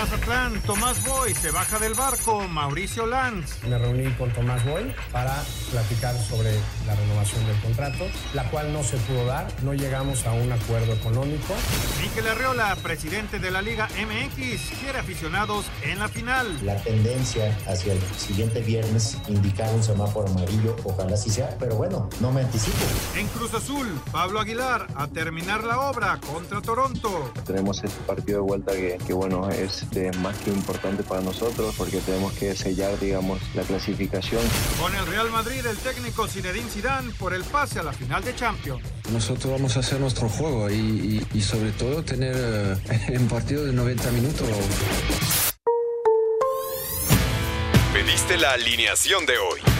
Mazatlán, Tomás Boy se baja del barco, Mauricio Lanz. Me reuní con Tomás Boy para platicar sobre la renovación del contrato, la cual no se pudo dar, no llegamos a un acuerdo económico. Miquel Arreola, presidente de la Liga MX, quiere aficionados en la final. La tendencia hacia el siguiente viernes indicar un semáforo amarillo, ojalá sí sea, pero bueno, no me anticipo. En Cruz Azul, Pablo Aguilar a terminar la obra contra Toronto. Tenemos este partido de vuelta que, que bueno, es de más que importante para nosotros porque tenemos que sellar, digamos, la clasificación. Con el Real Madrid, el técnico Zinedine Zidane por el pase a la final de Champions. Nosotros vamos a hacer nuestro juego y, y, y sobre todo tener uh, un partido de 90 minutos. Pediste la alineación de hoy.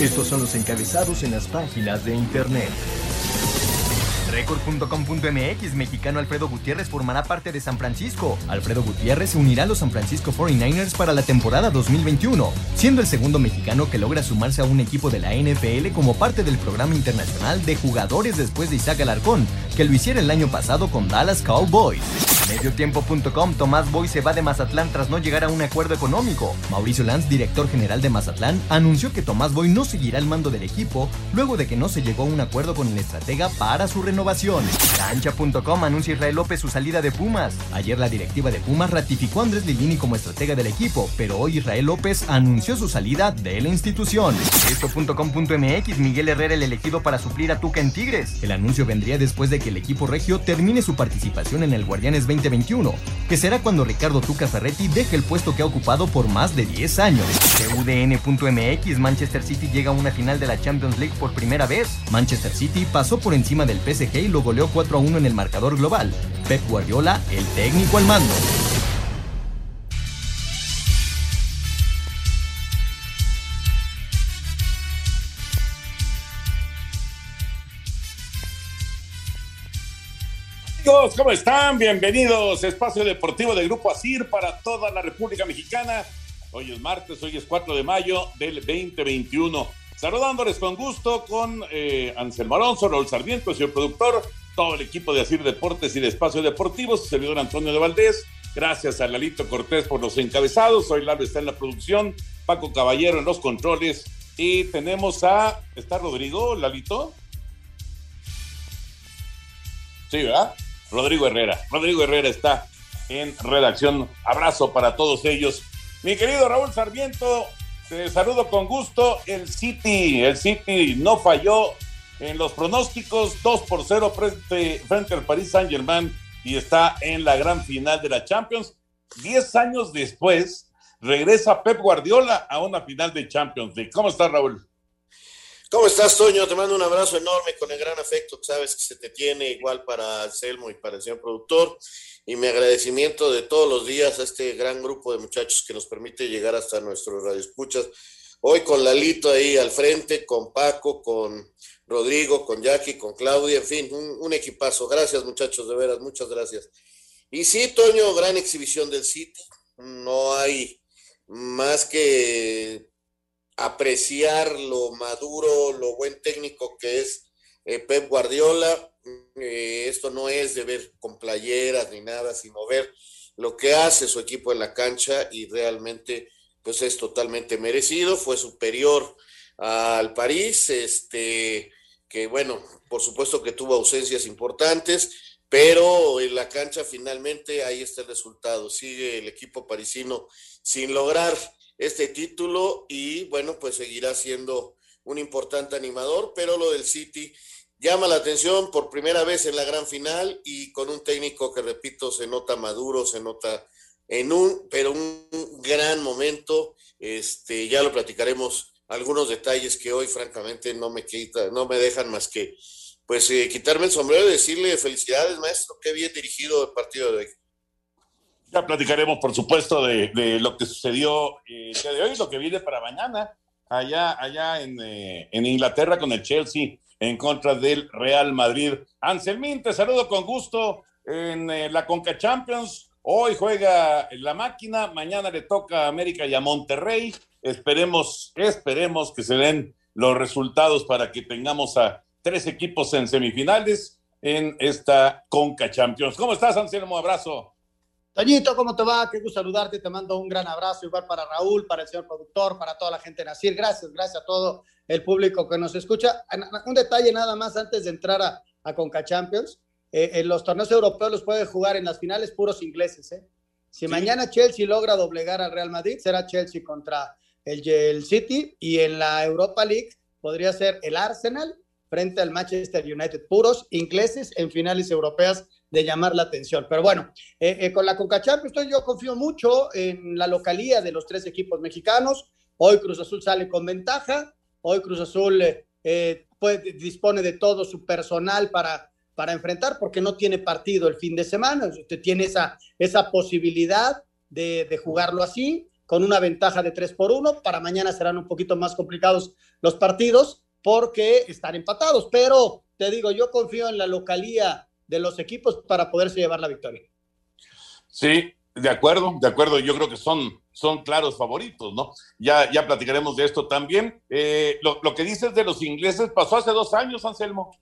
Estos son los encabezados en las páginas de internet. Record.com.mx Mexicano Alfredo Gutiérrez formará parte de San Francisco. Alfredo Gutiérrez se unirá a los San Francisco 49ers para la temporada 2021, siendo el segundo mexicano que logra sumarse a un equipo de la NFL como parte del programa internacional de jugadores después de Isaac Alarcón, que lo hiciera el año pasado con Dallas Cowboys. Mediotiempo.com Tomás Boy se va de Mazatlán tras no llegar a un acuerdo económico. Mauricio Lanz, director general de Mazatlán, anunció que Tomás Boy no seguirá al mando del equipo luego de que no se llegó a un acuerdo con el estratega para su renovación. Cancha.com anuncia Israel López su salida de Pumas. Ayer la directiva de Pumas ratificó a Andrés Lilini como estratega del equipo, pero hoy Israel López anunció su salida de la institución. Esto.com.mx Miguel Herrera el elegido para suplir a Tuca en Tigres. El anuncio vendría después de que el equipo regio termine su participación en el Guardianes 2021, que será cuando Ricardo Tuca Ferretti deje el puesto que ha ocupado por más de 10 años. UDN.mx Manchester City llega a una final de la Champions League por primera vez. Manchester City pasó por encima del PSG y lo goleó 4 a 1 en el marcador global. Pep Guardiola, el técnico al mando. Amigos, ¿cómo están? Bienvenidos. Espacio Deportivo del Grupo ASIR para toda la República Mexicana. Hoy es martes, hoy es 4 de mayo del 2021. Saludándoles con gusto con eh, Anselmo Alonso, Raúl Sarmiento, señor productor, todo el equipo de ASIR Deportes y de Espacio Deportivo, su servidor Antonio de Valdés. Gracias a Lalito Cortés por los encabezados. Hoy Lalo está en la producción, Paco Caballero en los controles. Y tenemos a. ¿Está Rodrigo, Lalito? Sí, ¿verdad? Rodrigo Herrera. Rodrigo Herrera está en redacción. Abrazo para todos ellos. Mi querido Raúl Sarmiento, te saludo con gusto. El City, el City no falló en los pronósticos, 2 por 0 frente, frente al Paris Saint Germain y está en la gran final de la Champions. Diez años después, regresa Pep Guardiola a una final de Champions League. ¿Cómo estás, Raúl? ¿Cómo estás, Toño? Te mando un abrazo enorme con el gran afecto que sabes que se te tiene igual para Anselmo y para el señor productor. Y mi agradecimiento de todos los días a este gran grupo de muchachos que nos permite llegar hasta nuestros radioescuchas. Hoy con Lalito ahí al frente, con Paco, con Rodrigo, con Jackie, con Claudia, en fin, un, un equipazo. Gracias, muchachos, de veras, muchas gracias. Y sí, Toño, gran exhibición del City. No hay más que apreciar lo maduro, lo buen técnico que es eh, Pep Guardiola. Eh, esto no es de ver con playeras ni nada, sino ver lo que hace su equipo en la cancha y realmente pues es totalmente merecido, fue superior al París, este que bueno, por supuesto que tuvo ausencias importantes, pero en la cancha finalmente ahí está el resultado. Sigue el equipo parisino sin lograr este título y bueno, pues seguirá siendo un importante animador, pero lo del City llama la atención por primera vez en la gran final y con un técnico que repito se nota maduro, se nota en un, pero un gran momento, este, ya lo platicaremos algunos detalles que hoy francamente no me quita, no me dejan más que pues eh, quitarme el sombrero y decirle felicidades, maestro, qué bien dirigido el partido de hoy. Ya platicaremos, por supuesto, de, lo que sucedió eh, el día de hoy, lo que viene para mañana, allá, allá en, eh, en Inglaterra con el Chelsea en contra del Real Madrid. Anselmín, te saludo con gusto en la Conca Champions. Hoy juega la máquina, mañana le toca a América y a Monterrey. Esperemos, esperemos que se den los resultados para que tengamos a tres equipos en semifinales en esta Conca Champions. ¿Cómo estás, Anselmo? Abrazo. Toñito, ¿cómo te va? Qué gusto saludarte. Te mando un gran abrazo, igual para Raúl, para el señor productor, para toda la gente de Nacir. Gracias, gracias a todo el público que nos escucha. Un detalle nada más antes de entrar a, a Conca Champions. Eh, en los torneos europeos los puede jugar en las finales puros ingleses. ¿eh? Si mañana Chelsea logra doblegar al Real Madrid, será Chelsea contra el, el City y en la Europa League podría ser el Arsenal frente al Manchester United, puros ingleses en finales europeas de llamar la atención. Pero bueno, eh, eh, con la Conca Champions yo confío mucho en la localía de los tres equipos mexicanos. Hoy Cruz Azul sale con ventaja, hoy Cruz Azul eh, dispone de todo su personal para, para enfrentar porque no tiene partido el fin de semana, usted tiene esa, esa posibilidad de, de jugarlo así, con una ventaja de 3 por 1. Para mañana serán un poquito más complicados los partidos, porque están empatados. Pero te digo, yo confío en la localía de los equipos para poderse llevar la victoria. Sí, de acuerdo, de acuerdo. Yo creo que son, son claros favoritos, ¿no? Ya, ya platicaremos de esto también. Eh, lo, lo, que dices de los ingleses pasó hace dos años, Anselmo.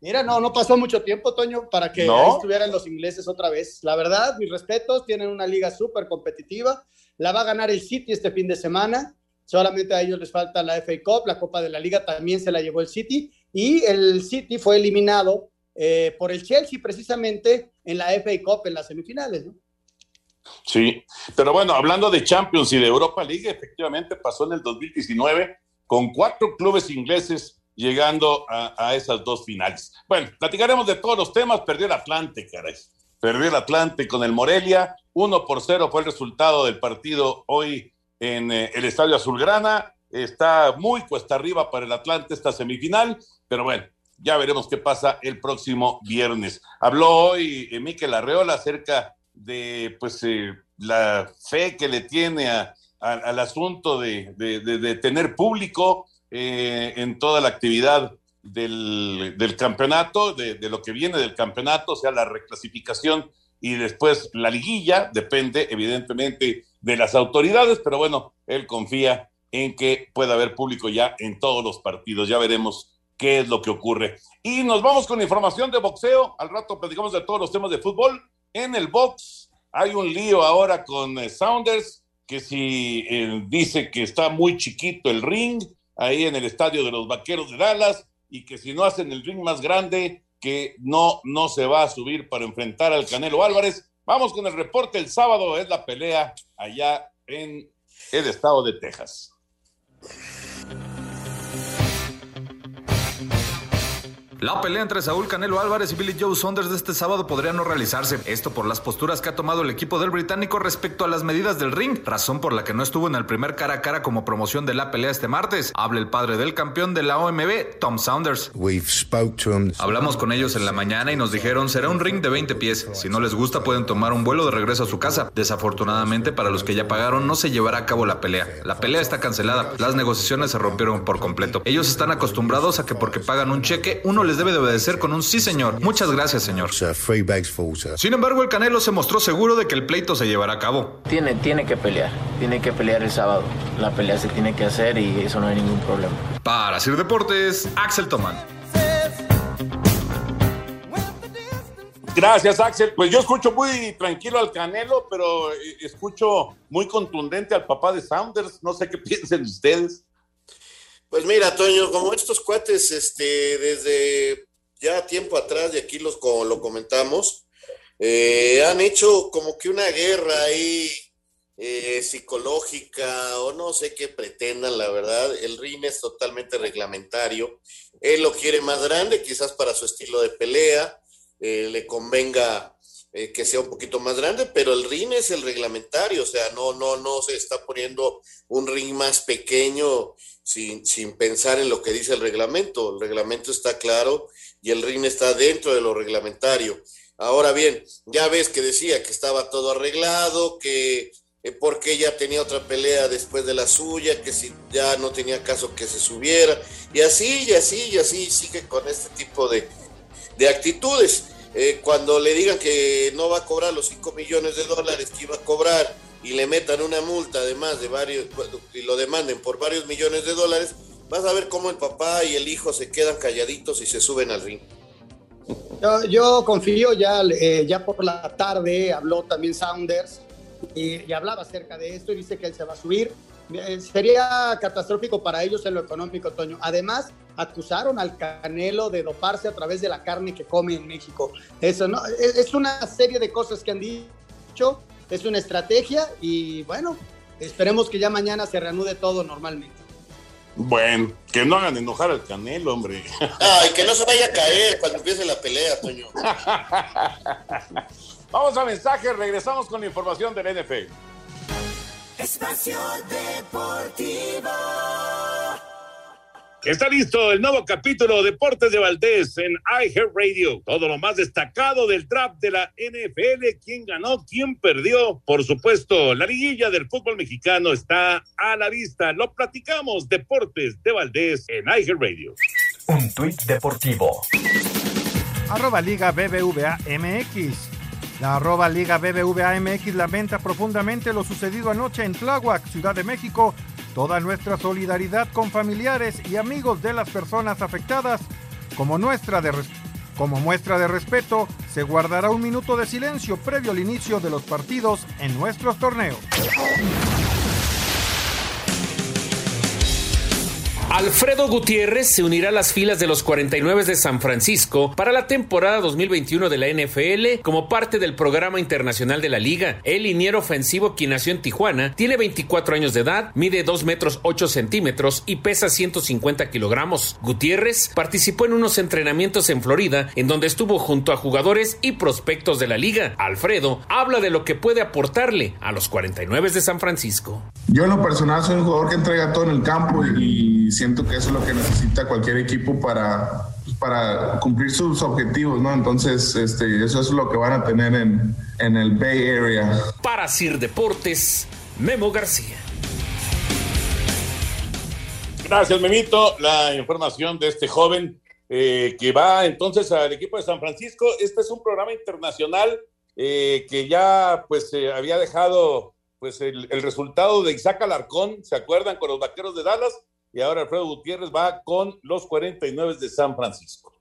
Mira, no, no pasó mucho tiempo, Toño, para que estuvieran los ingleses otra vez. La verdad, mis respetos, tienen una liga súper competitiva. La va a ganar el City este fin de semana. Solamente a ellos les falta la FA Cup, la Copa de la Liga también se la llevó el City y el City fue eliminado eh, por el Chelsea precisamente en la FA Cup en las semifinales, ¿no? Sí, pero bueno, hablando de Champions y de Europa League, efectivamente pasó en el 2019 con cuatro clubes ingleses llegando a, a, esas dos finales. Bueno, platicaremos de todos los temas. Perdió el Atlante, caray. Perdió el Atlante con el Morelia. Uno por cero fue el resultado del partido hoy en eh, el Estadio Azulgrana. Está muy cuesta arriba para el Atlante esta semifinal, pero bueno, ya veremos qué pasa el próximo viernes. Habló hoy eh, Miquel Arreola acerca de pues eh, la fe que le tiene al asunto de, tener público en toda la actividad del, del campeonato, de, lo que viene del campeonato, o sea, la reclasificación y después la liguilla, depende evidentemente de las autoridades, pero bueno, él confía en que pueda haber público ya en todos los partidos. Ya veremos qué es lo que ocurre. Y nos vamos con información de boxeo. Al rato platicamos de todos los temas de fútbol. En el box hay un lío ahora con eh, Saunders, que si eh, dice que está muy chiquito el ring ahí en el estadio de los Vaqueros de Dallas y que si no hacen el ring más grande, que no, no se va a subir para enfrentar al Canelo Álvarez. Vamos con el reporte. El sábado es la pelea allá en el estado de Texas. La pelea entre Saúl Canelo Álvarez y Billy Joe Saunders de este sábado podría no realizarse. Esto por las posturas que ha tomado el equipo del británico respecto a las medidas del ring, razón por la que no estuvo en el primer cara a cara como promoción de la pelea este martes. Habla el padre del campeón de la OMB, Tom Saunders. Hablamos con ellos en la mañana y nos dijeron será un ring de 20 pies. Si no les gusta pueden tomar un vuelo de regreso a su casa. Desafortunadamente para los que ya pagaron no se llevará a cabo la pelea. La pelea está cancelada. Las negociaciones se rompieron por completo. Ellos están acostumbrados a que porque pagan un cheque uno les debe de obedecer con un sí, señor. Muchas gracias, señor. Sin embargo, el Canelo se mostró seguro de que el pleito se llevará a cabo. Tiene, tiene que pelear, tiene que pelear el sábado. La pelea se tiene que hacer y eso no hay ningún problema. Para Sir Deportes, Axel Toman. Gracias, Axel. Pues yo escucho muy tranquilo al Canelo, pero eh, escucho muy contundente al papá de Saunders. No sé qué piensen ustedes. Pues mira, Toño, como estos cuates, este, desde ya tiempo atrás, y aquí los, como lo comentamos, eh, han hecho como que una guerra ahí eh, psicológica o no sé qué pretendan, la verdad. El ring es totalmente reglamentario. Él lo quiere más grande, quizás para su estilo de pelea, eh, le convenga que sea un poquito más grande, pero el ring es el reglamentario, o sea, no, no, no se está poniendo un ring más pequeño sin, sin pensar en lo que dice el reglamento. El reglamento está claro y el ring está dentro de lo reglamentario. Ahora bien, ya ves que decía que estaba todo arreglado, que eh, porque ella tenía otra pelea después de la suya, que si ya no tenía caso que se subiera, y así, y así, y así sigue con este tipo de, de actitudes. Eh, cuando le digan que no va a cobrar los 5 millones de dólares que iba a cobrar y le metan una multa además de varios, y lo demanden por varios millones de dólares, vas a ver cómo el papá y el hijo se quedan calladitos y se suben al ring. Yo, confío, ya, eh, ya por la tarde habló también Saunders y, hablaba acerca de esto y dice que él se va a subir. Eh, sería catastrófico para ellos en lo económico, Toño. Además, acusaron al Canelo de doparse a través de la carne que come en México. Eso no, es una serie de cosas que han dicho, es una estrategia y bueno, esperemos que ya mañana se reanude todo normalmente. Bueno, que no hagan enojar al Canelo, hombre. Ay, que no se vaya a caer cuando empiece la pelea, Toño. Vamos a mensaje, regresamos con la información del NFL. Espacio Deportivo. Está listo el nuevo capítulo Deportes de Valdés en Radio. Todo lo más destacado del draft de la NFL, quién ganó, quién perdió. Por supuesto, la liguilla del fútbol mexicano está a la vista. Lo platicamos, Deportes de Valdés en Radio. Un tuit deportivo. Arroba Liga BBVA MX. La arroba Liga BBVA MX lamenta profundamente lo sucedido anoche en Tláhuac, Ciudad de México, toda nuestra solidaridad con familiares y amigos de las personas afectadas. Como, muestra de respeto, se guardará un minuto de silencio previo al inicio de los partidos en nuestros torneos. Alfredo Gutiérrez se unirá a las filas de los 49 de San Francisco para la temporada 2021 de la NFL como parte del programa internacional de la liga. El liniero ofensivo, quien nació en Tijuana, tiene 24 años de edad, mide 2 metros 8 centímetros y pesa 150 kilogramos. Gutiérrez participó en unos entrenamientos en Florida, en donde estuvo junto a jugadores y prospectos de la liga. Alfredo habla de lo que puede aportarle a los 49 de San Francisco. Yo en lo personal soy un jugador que entrega todo en el campo y siento que eso es lo que necesita cualquier equipo para, para cumplir sus objetivos, ¿no? Entonces, este, eso es lo que van a tener en, en el Bay Area. Para Sir Deportes, Memo García. Gracias, Memito. La información de este joven eh, que va entonces al equipo de San Francisco. Este es un programa internacional eh, que ya pues eh, había dejado pues el, el, resultado de Isaac Alarcón, ¿se acuerdan? Con los Vaqueros de Dallas y ahora Alfredo Gutiérrez va con los 49 de San Francisco.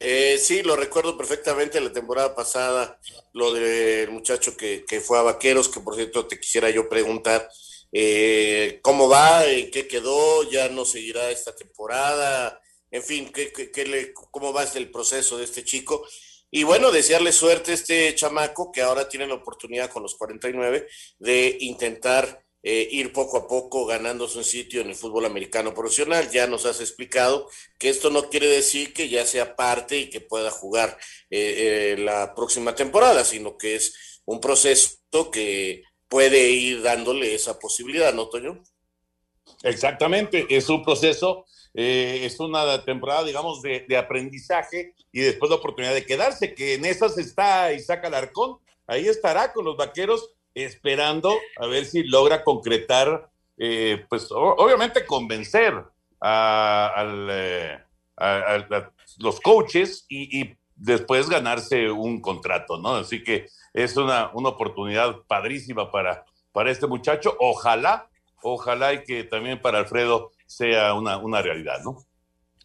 Eh, sí, lo recuerdo perfectamente la temporada pasada, lo del muchacho que, que, fue a Vaqueros, que por cierto te quisiera yo preguntar eh, cómo va, en qué quedó, ya no seguirá esta temporada, en fin, ¿qué, qué, cómo va el proceso de este chico. Y bueno, desearle suerte a este chamaco que ahora tiene la oportunidad con los 49 de intentar eh, ir poco a poco ganándose un sitio en el fútbol americano profesional. Ya nos has explicado que esto no quiere decir que ya sea parte y que pueda jugar eh, eh, la próxima temporada, sino que es un proceso que puede ir dándole esa posibilidad, ¿no, Toño? Exactamente, es un proceso, es una temporada, digamos, de, de, aprendizaje y después la oportunidad de quedarse, que en esas está Isaac Alarcón, ahí estará con los vaqueros esperando a ver si logra concretar, eh, pues obviamente convencer a, eh, los coaches y, después ganarse un contrato, ¿no? Así que es una, una oportunidad padrísima para, para este muchacho. Ojalá, ojalá y que también para Alfredo sea una, una realidad, ¿no?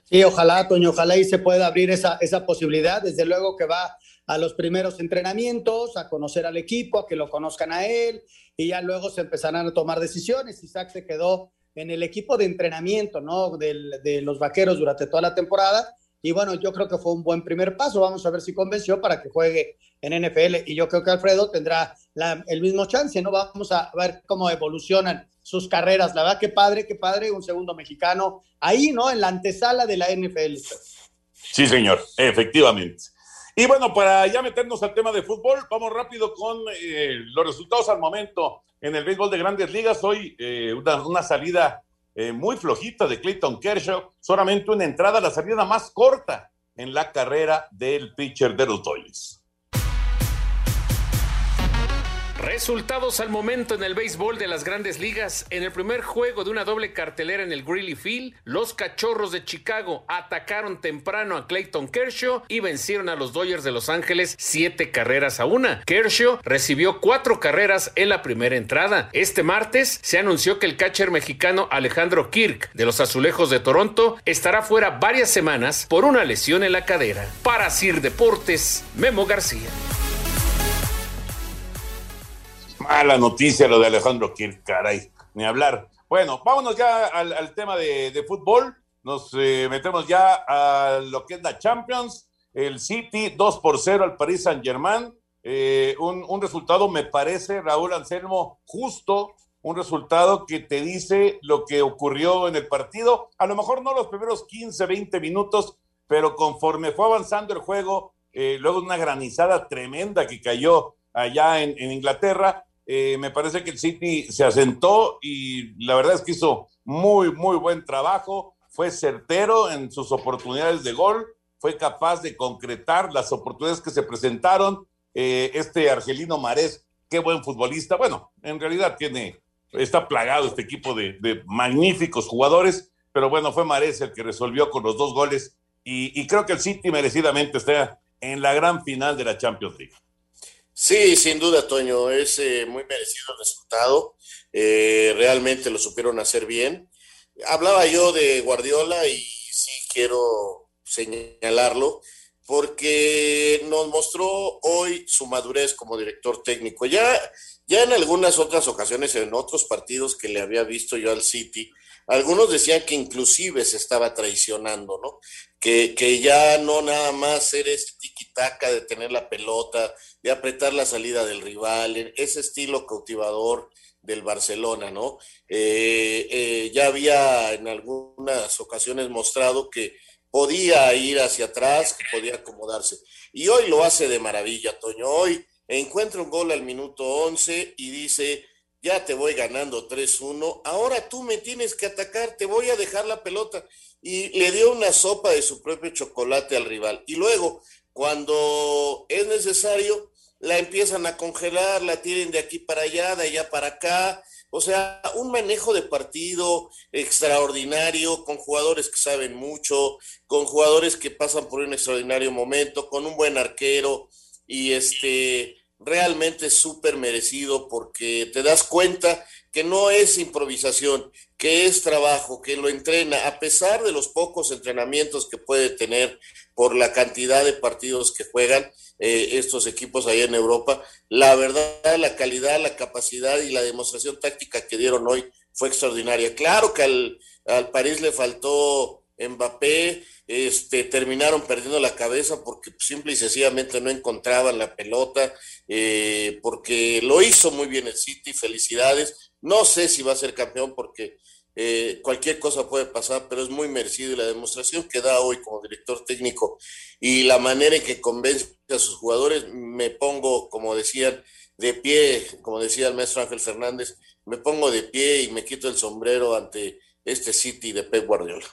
Sí, ojalá, Toño, ojalá y se pueda abrir esa, esa posibilidad. Desde luego que va a los primeros entrenamientos, a conocer al equipo, a que lo conozcan a él y ya luego se empezarán a tomar decisiones. Isaac se quedó en el equipo de entrenamiento, ¿no? de los vaqueros durante toda la temporada. Y bueno, yo creo que fue un buen primer paso. Vamos a ver si convenció para que juegue en NFL. Y yo creo que Alfredo tendrá el mismo chance, ¿no? Vamos a ver cómo evolucionan sus carreras. La verdad, qué padre, qué padre, un segundo mexicano ahí, ¿no? En la antesala de la NFL. Sí, señor, efectivamente. Y bueno, para ya meternos al tema de fútbol, vamos rápido con eh, los resultados al momento en el béisbol de grandes ligas. Hoy eh, una, una, salida eh, muy flojita de Clayton Kershaw, solamente una entrada, la salida más corta en la carrera del pitcher de los Dodgers. Resultados al momento en el béisbol de las grandes ligas. En el primer juego de una doble cartelera en el Greeley Field, los cachorros de Chicago atacaron temprano a Clayton Kershaw y vencieron a los Dodgers de Los Ángeles siete carreras a una. Kershaw recibió cuatro carreras en la primera entrada. Este martes se anunció que el catcher mexicano Alejandro Kirk de los Azulejos de Toronto estará fuera varias semanas por una lesión en la cadera. Para Sir Deportes, Memo García. Mala noticia lo de Alejandro Kirk, caray, ni hablar. Bueno, vámonos ya al, tema de, fútbol. Nos eh, metemos ya a lo que es la Champions. El City 2 por 0 al Paris Saint Germain. Eh, un, un, resultado, me parece, Raúl Anselmo, justo, un resultado que te dice lo que ocurrió en el partido. A lo mejor no los primeros 15, 20 minutos, pero conforme fue avanzando el juego, eh, luego una granizada tremenda que cayó allá en Inglaterra, eh, me parece que el City se asentó y la verdad es que hizo muy, muy buen trabajo. Fue certero en sus oportunidades de gol, fue capaz de concretar las oportunidades que se presentaron. Eh, este Argelino Marés, qué buen futbolista. Bueno, en realidad tiene, está plagado este equipo de, magníficos jugadores, pero bueno, fue Marés el que resolvió con los dos goles y, y creo que el City merecidamente está en la gran final de la Champions League. Sí, sin duda, Toño, es eh, muy merecido el resultado. Eh, realmente lo supieron hacer bien. Hablaba yo de Guardiola y sí quiero señalarlo porque nos mostró hoy su madurez como director técnico. Ya, ya en algunas otras ocasiones, en otros partidos que le había visto yo al City, algunos decían que inclusive se estaba traicionando, ¿no? Que, que ya no nada más era este tiquitaca de tener la pelota, de apretar la salida del rival, ese estilo cautivador del Barcelona, ¿no? Eh, eh, ya había en algunas ocasiones mostrado que podía ir hacia atrás, que podía acomodarse. Y hoy lo hace de maravilla, Toño. Hoy encuentra un gol al minuto 11 y dice, ya te voy ganando 3-1, ahora tú me tienes que atacar, te voy a dejar la pelota. Y le dio una sopa de su propio chocolate al rival. Y luego, cuando es necesario, la empiezan a congelar, la tienen de aquí para allá, de allá para acá. O sea, un manejo de partido extraordinario, con jugadores que saben mucho, con jugadores que pasan por un extraordinario momento, con un buen arquero y este realmente súper merecido porque te das cuenta que no es improvisación, que es trabajo, que lo entrena, a pesar de los pocos entrenamientos que puede tener por la cantidad de partidos que juegan eh, estos equipos ahí en Europa. La verdad, la calidad, la capacidad y la demostración táctica que dieron hoy fue extraordinaria. Claro que al, al París le faltó Mbappé, este, terminaron perdiendo la cabeza porque simple y sencillamente no encontraban la pelota, eh, porque lo hizo muy bien el City, felicidades. No sé si va a ser campeón porque eh, cualquier cosa puede pasar, pero es muy merecido y la demostración que da hoy como director técnico y la manera en que convence a sus jugadores, me pongo, como decían, de pie, como decía el maestro Ángel Fernández, me pongo de pie y me quito el sombrero ante este City de Pep Guardiola.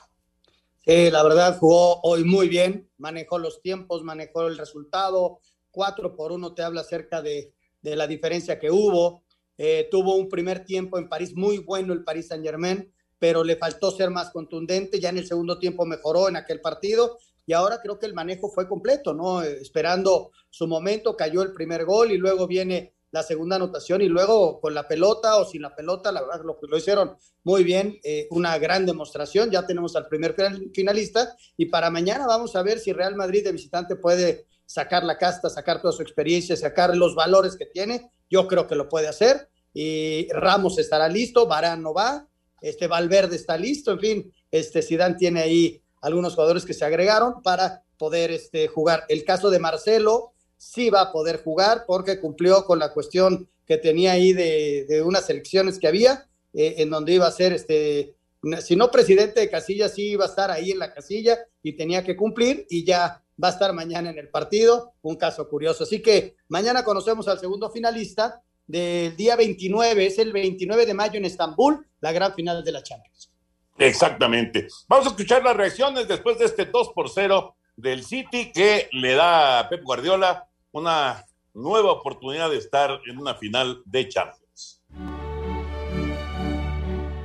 Sí, la verdad jugó hoy muy bien, manejó los tiempos, manejó el resultado, cuatro por uno te habla acerca de, de la diferencia que hubo. Eh, tuvo un primer tiempo en París muy bueno el París Saint Germain, pero le faltó ser más contundente. Ya en el segundo tiempo mejoró en aquel partido y ahora creo que el manejo fue completo, ¿no? Esperando su momento, cayó el primer gol y luego viene la segunda anotación y luego con la pelota o sin la pelota, la verdad lo, lo hicieron muy bien, eh, una gran demostración. Ya tenemos al primer finalista y para mañana vamos a ver si Real Madrid de visitante puede sacar la casta, sacar toda su experiencia, sacar los valores que tiene. Yo creo que lo puede hacer. Y Ramos estará listo, Varane no va, este Valverde está listo, en fin, este Zidane tiene ahí algunos jugadores que se agregaron para poder este, jugar. El caso de Marcelo sí va a poder jugar porque cumplió con la cuestión que tenía ahí de, unas elecciones que había, eh, en donde iba a ser, este, si no presidente de casilla, sí iba a estar ahí en la casilla y tenía que cumplir y ya va a estar mañana en el partido, un caso curioso. Así que mañana conocemos al segundo finalista del día 29, es el 29 de mayo en Estambul, la gran final de la Champions. Exactamente. Vamos a escuchar las reacciones después de este 2 por 0 del City que le da a Pep Guardiola una nueva oportunidad de estar en una final de Champions.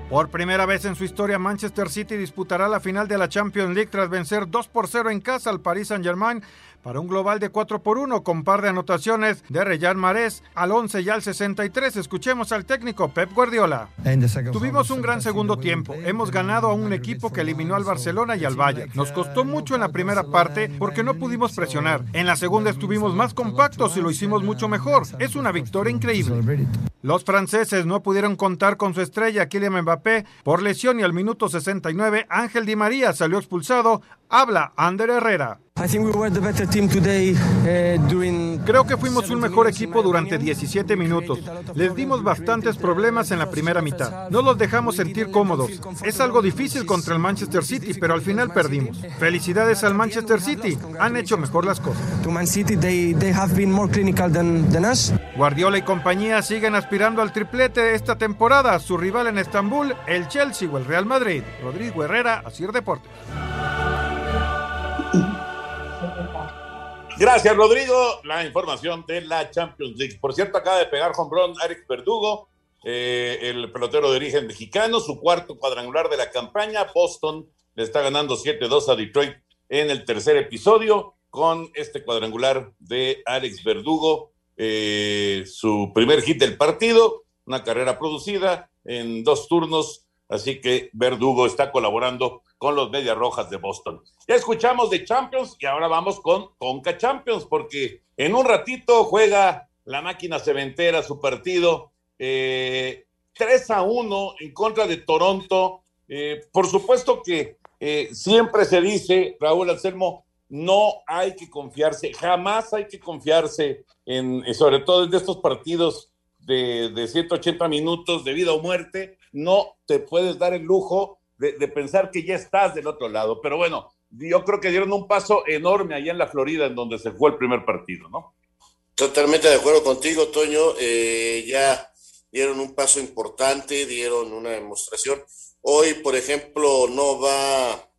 Por primera vez en su historia, Manchester City disputará la final de la Champions League tras vencer 2 por 0 en casa al Paris Saint-Germain para un global de 4 por 1 con par de anotaciones de Reyán Marés al 11 y al 63. Escuchemos al técnico Pep Guardiola. Tuvimos un gran segundo tiempo. Hemos ganado a un equipo que eliminó al Barcelona y al Bayern. Nos costó mucho en la primera parte porque no pudimos presionar. En la segunda estuvimos más compactos y lo hicimos mucho mejor. Es una victoria increíble. Los franceses no pudieron contar con su estrella Kylian Mbappé por lesión y al minuto 69 Ángel Di María salió expulsado. Habla Ander Herrera. Creo que fuimos un mejor equipo durante 17 minutos. Les dimos bastantes problemas en la primera mitad. No los dejamos sentir cómodos. Es algo difícil contra el Manchester City, pero al final perdimos. Felicidades al Manchester City. Han hecho mejor las cosas. Guardiola y compañía siguen aspirando al triplete esta temporada. Su rival en Estambul, el Chelsea o el Real Madrid. Rodrigo Herrera, Asir Deportes. Gracias, Rodrigo. La información de la Champions League. Por cierto, acaba de pegar home run Eric Verdugo, eh, el pelotero de origen mexicano, su cuarto cuadrangular de la campaña. Boston le está ganando 7-2 a Detroit en el tercer episodio con este cuadrangular de Alex Verdugo, eh, su primer hit del partido, una carrera producida en dos turnos, así que Verdugo está colaborando con los Medias Rojas de Boston. Ya escuchamos de Champions y ahora vamos con Conca Champions, porque en un ratito juega la máquina cementera su partido eh, 3 a 1 en contra de Toronto. Eh, por supuesto que eh, siempre se dice, Raúl Anselmo, no hay que confiarse, jamás hay que confiarse en, sobre todo en estos partidos de, de 180 minutos de vida o muerte, no te puedes dar el lujo de, pensar que ya estás del otro lado. Pero bueno, yo creo que dieron un paso enorme allá en la Florida, en donde se fue el primer partido, ¿no? Totalmente de acuerdo contigo, Toño. Eh, ya dieron un paso importante, dieron una demostración. Hoy, por ejemplo, no va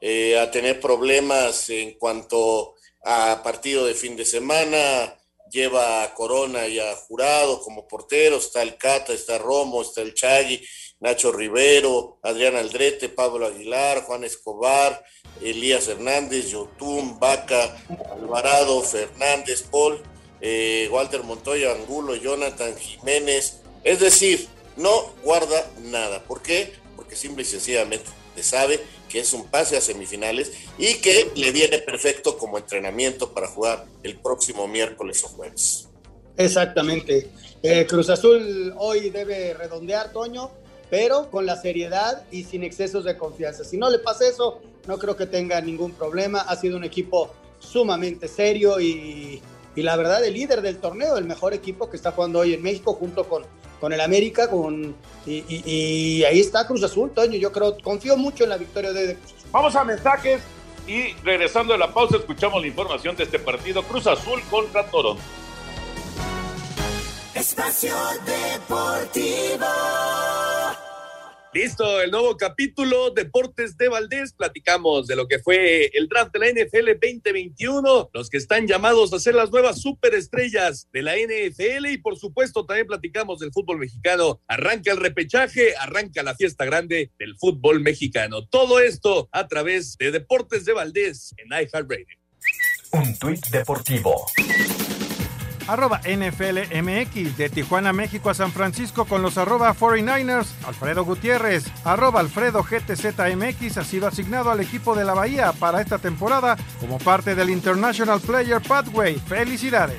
eh, a tener problemas en cuanto a partido de fin de semana. Lleva a Corona y a Jurado como porteros. Está el Cata, está Romo, está el Chagui Nacho Rivero, Adrián Aldrete, Pablo Aguilar, Juan Escobar, Elías Hernández, Yotún, Vaca, Alvarado, Fernández, Paul, eh, Walter Montoya, Angulo, Jonathan Jiménez. Es decir, no guarda nada. ¿Por qué? Porque simple y sencillamente le sabe es un pase a semifinales y que le viene perfecto como entrenamiento para jugar el próximo miércoles o jueves. Exactamente. Eh, Cruz Azul hoy debe redondear, Toño pero con la seriedad y sin excesos de confianza. Si no le pasa eso, no creo que tenga ningún problema. Ha sido un equipo sumamente serio y, la verdad el líder del torneo, el mejor equipo que está jugando hoy en México junto con, con el América con, y, ahí está Cruz Azul, Toño. Yo creo, confío mucho en la victoria de, Cruz Azul. Vamos a mensajes y regresando a la pausa escuchamos la información de este partido Cruz Azul contra Toronto. Espacio Deportivo. Listo, el nuevo capítulo Deportes de Valdés. Platicamos de lo que fue el draft de la NFL 2021, los que están llamados a ser las nuevas superestrellas de la NFL y por supuesto también platicamos del fútbol mexicano. Arranca el repechaje, arranca la fiesta grande del fútbol mexicano. Todo esto a través de Deportes de Valdés en iHeartRadio. Un tuit deportivo arroba NFLMX, de Tijuana, México a San Francisco con los arroba 49ers, Alfredo Gutiérrez, arroba Alfredo GTZMX ha sido asignado al equipo de la Bahía para esta temporada como parte del International Player Pathway. ¡Felicidades!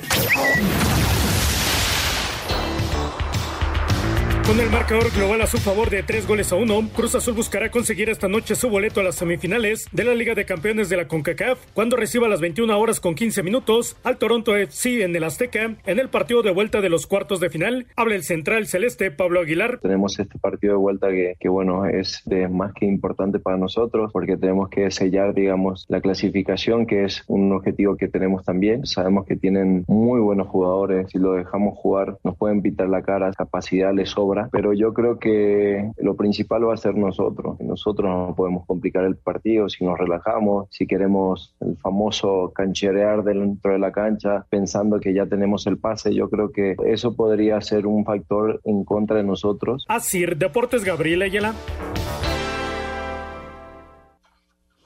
Con el marcador global a su favor de tres goles a uno, Cruz Azul buscará conseguir esta noche su boleto a las semifinales de la Liga de Campeones de la CONCACAF cuando reciba a las 21 horas con 15 minutos al Toronto FC en el Azteca en el partido de vuelta de los cuartos de final. Habla el central celeste Pablo Aguilar. Tenemos este partido de vuelta que, bueno, es de más que importante para nosotros porque tenemos que sellar, digamos, la clasificación que es un objetivo que tenemos también. Sabemos que tienen muy buenos jugadores. Si lo dejamos jugar, nos pueden pitar la cara. Capacidad les sobra ahora, pero yo creo que lo principal va a ser nosotros. Nosotros no podemos complicar el partido si nos relajamos, si queremos el famoso cancherear dentro de la cancha pensando que ya tenemos el pase. Yo creo que eso podría ser un factor en contra de nosotros. Así, Deportes Gabriel Ayala.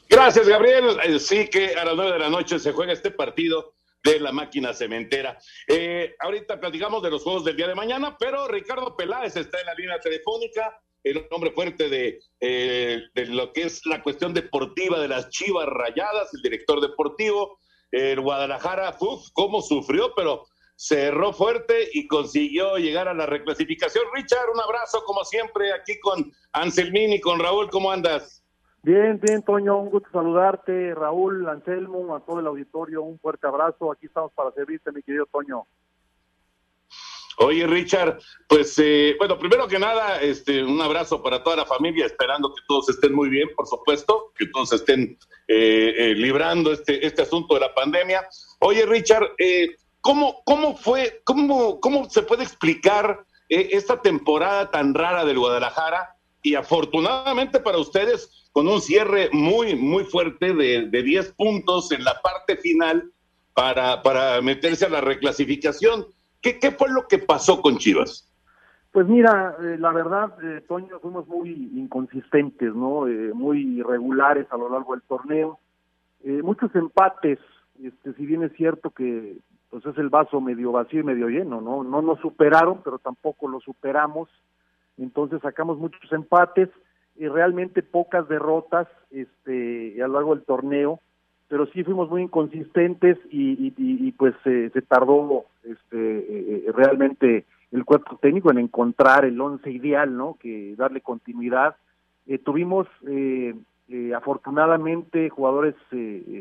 Gracias, Gabriel. Eh, sí que a las nueve de la noche se juega este partido de la máquina cementera. Eh, ahorita platicamos de los juegos del día de mañana, pero Ricardo Peláez está en la línea telefónica, el hombre fuerte de, eh, de lo que es la cuestión deportiva de las Chivas Rayadas, el director deportivo. El Guadalajara, uf, cómo sufrió, pero cerró fuerte y consiguió llegar a la reclasificación. Richard, un abrazo como siempre aquí con Anselmín y con Raúl, ¿cómo andas? Bien, bien, Toño, un gusto saludarte, Raúl, Anselmo, a todo el auditorio, un fuerte abrazo, aquí estamos para servirte, mi querido Toño. Oye, Richard, pues eh, bueno, primero que nada, este, un abrazo para toda la familia, esperando que todos estén muy bien, por supuesto, que todos estén eh, eh, librando este, este asunto de la pandemia. Oye, Richard, ¿cómo, ¿cómo fue, cómo, cómo se puede explicar esta temporada tan rara del Guadalajara? Y afortunadamente para ustedes, con un cierre muy, muy fuerte de, de 10 puntos en la parte final para, para meterse a la reclasificación. ¿Qué, ¿Qué fue lo que pasó con Chivas? Pues mira, eh, la verdad, eh, Toño, fuimos muy inconsistentes, ¿no? Eh, muy irregulares a lo largo del torneo. muchos empates, este, si bien es cierto que pues es el vaso medio vacío y medio lleno, ¿no? No nos superaron, pero tampoco lo superamos. Entonces sacamos muchos empates y realmente pocas derrotas este, a lo largo del torneo, pero sí fuimos muy inconsistentes y, y, pues se tardó este, eh, eh, realmente el cuerpo técnico en encontrar el once ideal, ¿no? Que darle continuidad. Eh, tuvimos afortunadamente jugadores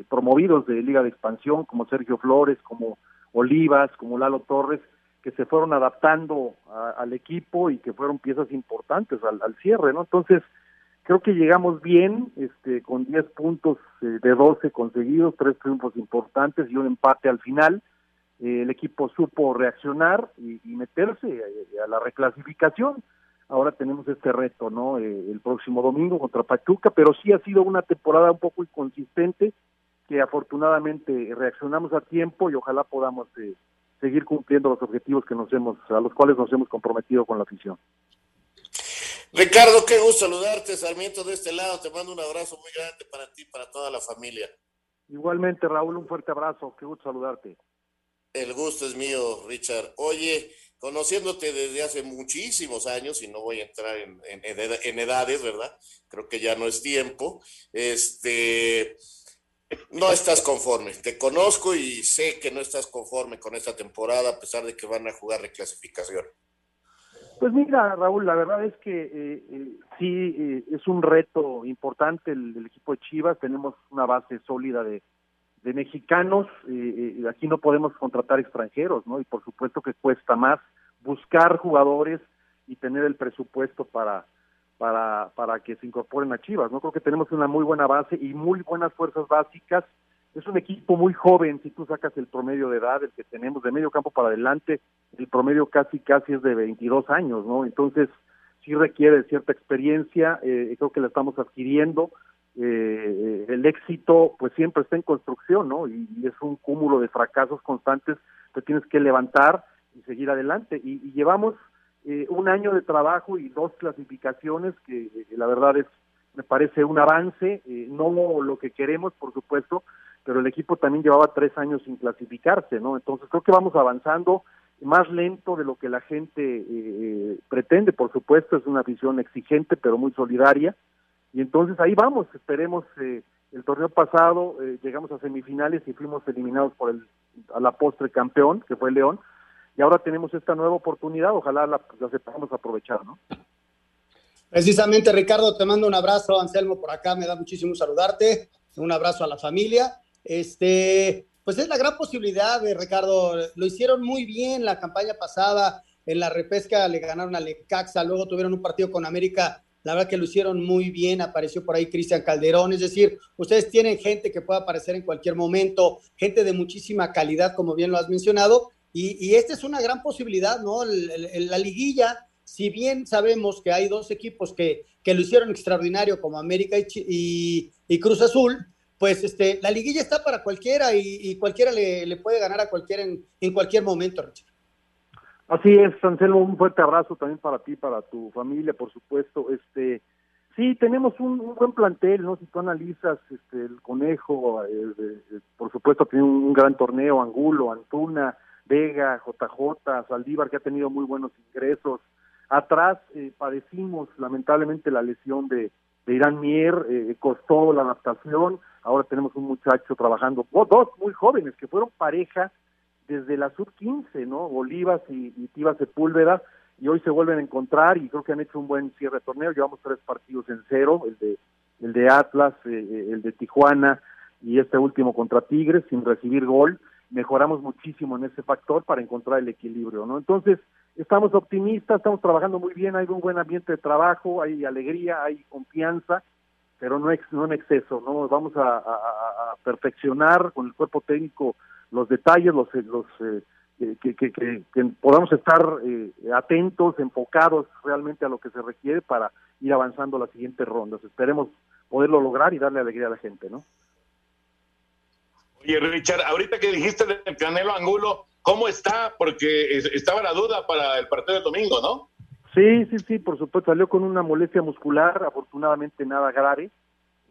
promovidos de Liga de Expansión como Sergio Flores, como Olivas, como Lalo Torres, que se fueron adaptando al equipo y que fueron piezas importantes al, al cierre, ¿no? Entonces, creo que llegamos bien, este, con 10 puntos eh, de 12 conseguidos, tres triunfos importantes y un empate al final. Eh, el equipo supo reaccionar y, meterse eh, a, la reclasificación. Ahora tenemos este reto, ¿no? el próximo domingo contra Pachuca, pero sí ha sido una temporada un poco inconsistente que afortunadamente reaccionamos a tiempo y ojalá podamos seguir cumpliendo los objetivos que nos hemos, a los cuales nos hemos comprometido con la afición. Ricardo, qué gusto saludarte, Sarmiento de este lado, te mando un abrazo muy grande para ti, para toda la familia. Igualmente, Raúl, un fuerte abrazo, qué gusto saludarte. El gusto es mío, Richard. Oye, conociéndote desde hace muchísimos años, y no voy a entrar en, en, edades, ¿verdad? Creo que ya no es tiempo. Este, no estás conforme. Te conozco y sé que no estás conforme con esta temporada, a pesar de que van a jugar reclasificación. Pues mira, Raúl, la verdad es que eh, eh, sí eh, es un reto importante el, equipo de Chivas. Tenemos una base sólida de, de mexicanos. aquí no podemos contratar extranjeros, ¿no? Y por supuesto que cuesta más buscar jugadores y tener el presupuesto para para para que se incorporen a Chivas. No creo que tenemos una muy buena base y muy buenas fuerzas básicas es un equipo muy joven, si tú sacas el promedio de edad, el que tenemos de medio campo para adelante, el promedio casi casi es de 22 años, ¿no? Entonces, sí requiere cierta experiencia, eh, creo que la estamos adquiriendo, eh, el éxito pues siempre está en construcción, ¿no? Y, es un cúmulo de fracasos constantes que tienes que levantar y seguir adelante. Y, llevamos eh, un año de trabajo y dos clasificaciones que la verdad es, me parece un avance, no lo que queremos, por supuesto, pero el equipo también llevaba tres años sin clasificarse, ¿no? Entonces creo que vamos avanzando más lento de lo que la gente eh, eh, pretende, por supuesto, es una visión exigente pero muy solidaria, y entonces ahí vamos, esperemos, eh, el torneo pasado llegamos a semifinales y fuimos eliminados por el, a la postre campeón, que fue León, y ahora tenemos esta nueva oportunidad, ojalá la, la sepamos aprovechar, ¿no? Precisamente, Ricardo, te mando un abrazo, Anselmo, por acá, me da muchísimo saludarte, un abrazo a la familia, este, pues es la gran posibilidad de Ricardo. Lo hicieron muy bien la campaña pasada. En la repesca le ganaron a Lecaxa, luego tuvieron un partido con América. La verdad que lo hicieron muy bien. Apareció por ahí Cristian Calderón. Es decir, ustedes tienen gente que puede aparecer en cualquier momento, gente de muchísima calidad, como bien lo has mencionado. Y, esta es una gran posibilidad, ¿no? la liguilla si bien sabemos que hay dos equipos que, que lo hicieron extraordinario como América y, y, Cruz Azul, pues este, la liguilla está para cualquiera y, cualquiera le, le, puede ganar a cualquiera en, en cualquier momento, Richard. Así es, Anselmo, un fuerte abrazo también para ti, para tu familia, por supuesto. Este, sí, tenemos un, buen plantel, ¿no? Si tú analizas, este, el Conejo, eh, eh, por supuesto, tiene un gran torneo, Angulo, Antuna, Vega, JJ, Saldívar, que ha tenido muy buenos ingresos. Atrás eh, padecimos lamentablemente la lesión de, Irán Mier, eh, costó la adaptación. Ahora tenemos un muchacho trabajando, dos muy jóvenes que fueron pareja desde la sub-15, ¿no? Bolivas y, y Tiva Sepúlveda, y hoy se vuelven a encontrar y creo que han hecho un buen cierre de torneo. Llevamos tres partidos en cero, el de, el de Atlas, eh, el de Tijuana y este último contra Tigres sin recibir gol mejoramos muchísimo en ese factor para encontrar el equilibrio, ¿no? Entonces, estamos optimistas, estamos trabajando muy bien, hay un buen ambiente de trabajo, hay alegría, hay confianza, pero no, en exceso, ¿no? Vamos a, perfeccionar con el cuerpo técnico los detalles, los, los eh, que, que, que, podamos estar eh, atentos, enfocados realmente a lo que se requiere para ir avanzando las siguientes rondas. Esperemos poderlo lograr y darle alegría a la gente, ¿no? Oye, Richard, ahorita que dijiste del Canelo Angulo, ¿cómo está? Porque estaba la duda para el partido de domingo, ¿no? Sí, sí, sí, por supuesto, salió con una molestia muscular, afortunadamente nada grave,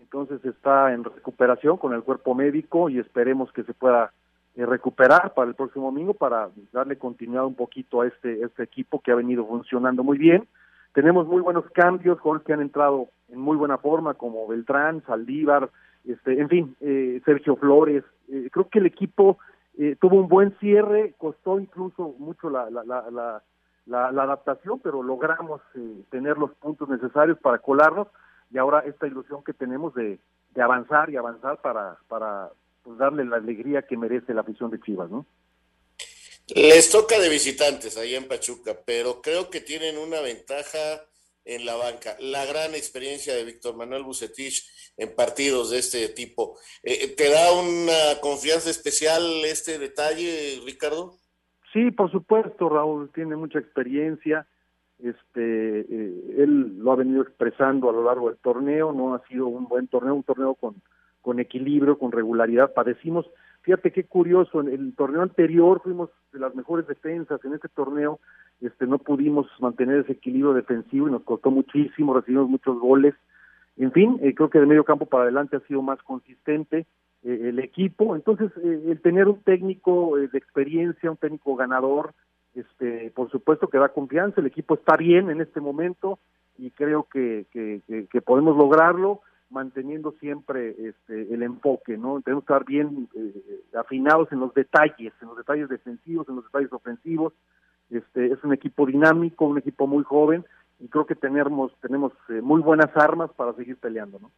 entonces está en recuperación con el cuerpo médico y esperemos que se pueda eh, recuperar para el próximo domingo para darle continuidad un poquito a este, este equipo que ha venido funcionando muy bien. Tenemos muy buenos cambios, jugadores que han entrado en muy buena forma, como Beltrán, Saldívar, este, en fin, eh, Sergio Flores, eh, creo que el equipo eh, tuvo un buen cierre, costó incluso mucho la, la, la, la, adaptación, pero logramos eh, tener los puntos necesarios para colarnos y ahora esta ilusión que tenemos de, de avanzar y avanzar para, para pues, darle la alegría que merece la afición de Chivas, ¿no? Les toca de visitantes ahí en Pachuca, pero creo que tienen una ventaja en la banca. La gran experiencia de Víctor Manuel Bucetich en partidos de este tipo. Eh, ¿Te da una confianza especial este detalle, Ricardo? Sí, por supuesto, Raúl, tiene mucha experiencia. Este, eh, él lo ha venido expresando a lo largo del torneo, no ha sido un buen torneo, un torneo con, con equilibrio, con regularidad. Padecimos, fíjate qué curioso, en el torneo anterior fuimos de las mejores defensas, en este torneo este no pudimos mantener ese equilibrio defensivo y nos costó muchísimo, recibimos muchos goles. En fin, eh, creo que de medio campo para adelante ha sido más consistente eh, el equipo. Entonces, eh, el tener un técnico de experiencia, un técnico ganador, este, por supuesto que da confianza. El equipo está bien en este momento y creo que, que, que, podemos lograrlo manteniendo siempre este, el enfoque, ¿no? Tenemos que estar bien afinados en los detalles, en los detalles defensivos, en los detalles ofensivos, este, es un equipo dinámico, un equipo muy joven y creo que tenemos, tenemos eh, muy buenas armas para seguir peleando, ¿no?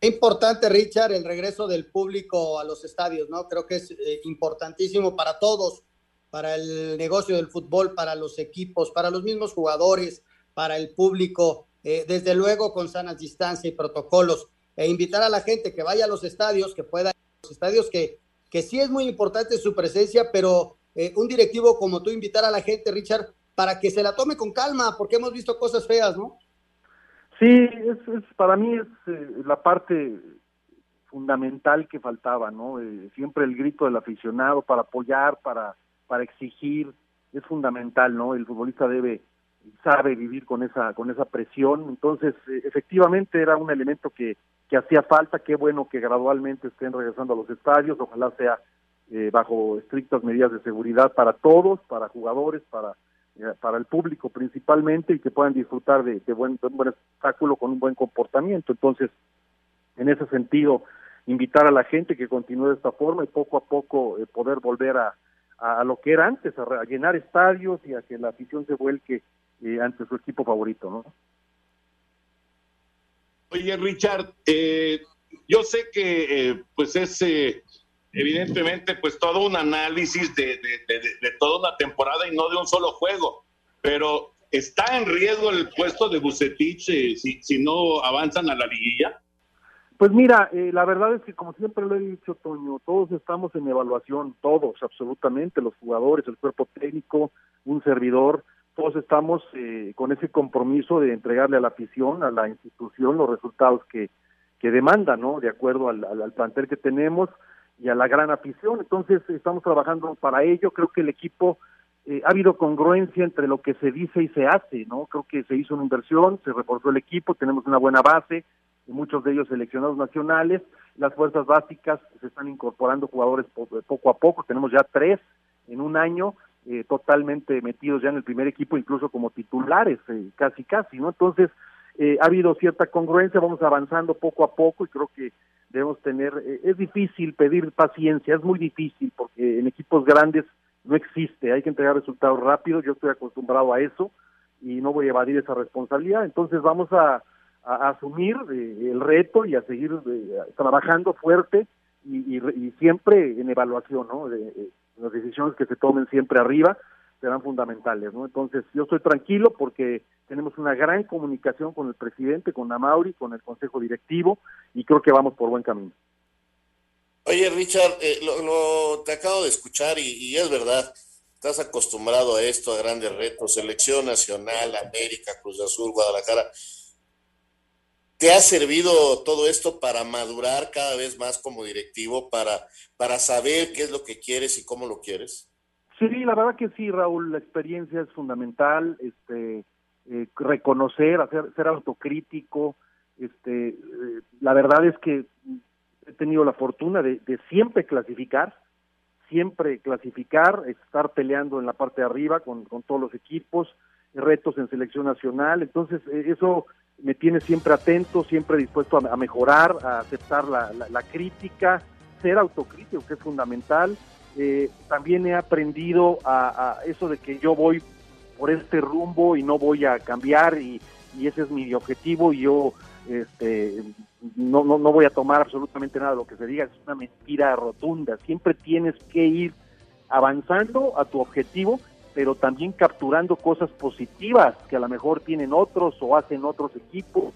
Importante, Richard, el regreso del público a los estadios, ¿no? Creo que es eh, importantísimo para todos, para el negocio del fútbol, para los equipos, para los mismos jugadores, para el público, eh, desde luego con sanas distancias y protocolos, e invitar a la gente que vaya a los estadios, que pueda ir a los estadios, que, que sí es muy importante su presencia, pero eh, un directivo como tú invitar a la gente, Richard, para que se la tome con calma, porque hemos visto cosas feas, ¿no? Sí, es, para mí es eh, la parte fundamental que faltaba, ¿no? Eh, siempre el grito del aficionado para apoyar, para, para exigir, es fundamental, ¿no? El futbolista debe sabe vivir con esa con esa presión, entonces efectivamente era un elemento que que hacía falta, qué bueno que gradualmente estén regresando a los estadios, ojalá sea eh, bajo estrictas medidas de seguridad para todos, para jugadores, para, eh, para el público principalmente y que puedan disfrutar de, buen, un buen espectáculo con un buen comportamiento. Entonces, en ese sentido, invitar a la gente que continúe de esta forma y poco a poco eh, poder volver a, a, lo que era antes, a, llenar estadios y a que la afición se vuelque ante su equipo favorito, ¿no? Oye, Richard, yo sé que pues ese evidentemente, pues todo un análisis de, toda una temporada y no de un solo juego. Pero ¿está en riesgo el puesto de Bucetich eh, si, si no avanzan a la liguilla? Pues mira, eh, la verdad es que como siempre lo he dicho, Toño, todos estamos en evaluación, todos, absolutamente, los jugadores, el cuerpo técnico, un servidor, todos estamos eh, con ese compromiso de entregarle a la afición, a la institución, los resultados que, que demanda, ¿no? De acuerdo al, al, plantel que tenemos y a la gran afición. Entonces, estamos trabajando para ello. Creo que el equipo eh, ha habido congruencia entre lo que se dice y se hace, ¿no? Creo que se hizo una inversión, se reforzó el equipo, tenemos una buena base, muchos de ellos seleccionados nacionales, las fuerzas básicas se están incorporando jugadores poco a poco, tenemos ya tres en un año, eh, totalmente metidos ya en el primer equipo, incluso como titulares, eh, casi casi, ¿no? Entonces, eh, ha habido cierta congruencia, vamos avanzando poco a poco y creo que debemos tener, es difícil pedir paciencia, es muy difícil porque en equipos grandes no existe, hay que entregar resultados rápidos, yo estoy acostumbrado a eso y no voy a evadir esa responsabilidad, entonces vamos a, asumir el reto y a seguir trabajando fuerte y, siempre en evaluación, ¿no? Las decisiones que se tomen siempre arriba serán fundamentales, ¿no? Entonces, yo estoy tranquilo porque tenemos una gran comunicación con el presidente, con Amauri, con el consejo directivo y creo que vamos por buen camino. Oye, Richard, eh, lo, te acabo de escuchar y, y, es verdad, estás acostumbrado a esto, a grandes retos, selección nacional, América, Cruz Azul, Guadalajara. ¿Te ha servido todo esto para madurar cada vez más como directivo, para, para saber qué es lo que quieres y cómo lo quieres? Sí, la verdad que sí, Raúl, la experiencia es fundamental, este, eh, reconocer, hacer, ser autocrítico, este, eh, la verdad es que he tenido la fortuna de, siempre clasificar, siempre clasificar, estar peleando en la parte de arriba con, con todos los equipos, retos en selección nacional, entonces eh, eso me tiene siempre atento, siempre dispuesto a, mejorar, a aceptar la, crítica, ser autocrítico, que es fundamental. Eh, también he aprendido a, eso de que yo voy por este rumbo y no voy a cambiar y, ese es mi objetivo y yo este, no, no, no voy a tomar absolutamente nada de lo que se diga, es una mentira rotunda. Siempre tienes que ir avanzando a tu objetivo pero también capturando cosas positivas que a lo mejor tienen otros o hacen otros equipos,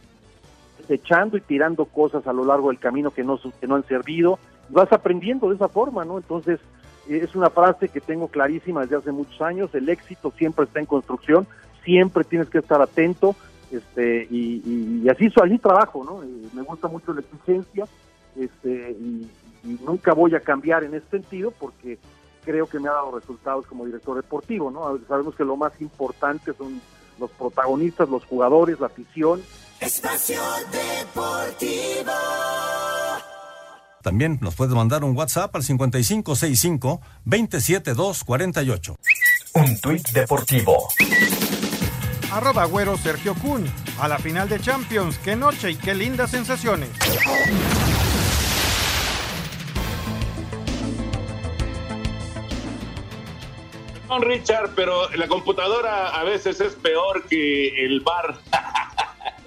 echando y tirando cosas a lo largo del camino que no, que no han servido, vas aprendiendo de esa forma, ¿no? Entonces, eh, es una frase que tengo clarísima desde hace muchos años, el éxito siempre está en construcción, siempre tienes que estar atento, este, y, así, así trabajo, ¿no? Eh, me gusta mucho la exigencia, este, y nunca voy a cambiar en ese sentido porque creo que me ha dado resultados como director deportivo, ¿no? Sabemos que lo más importante son los protagonistas, los jugadores, la afición. Espacio Deportivo. También nos puedes mandar un WhatsApp al 5565-27248. Un tuit deportivo. Arroba güero Sergio Kun. A la final de Champions. Qué noche y qué lindas sensaciones. Richard, pero la computadora a veces es peor que el bar.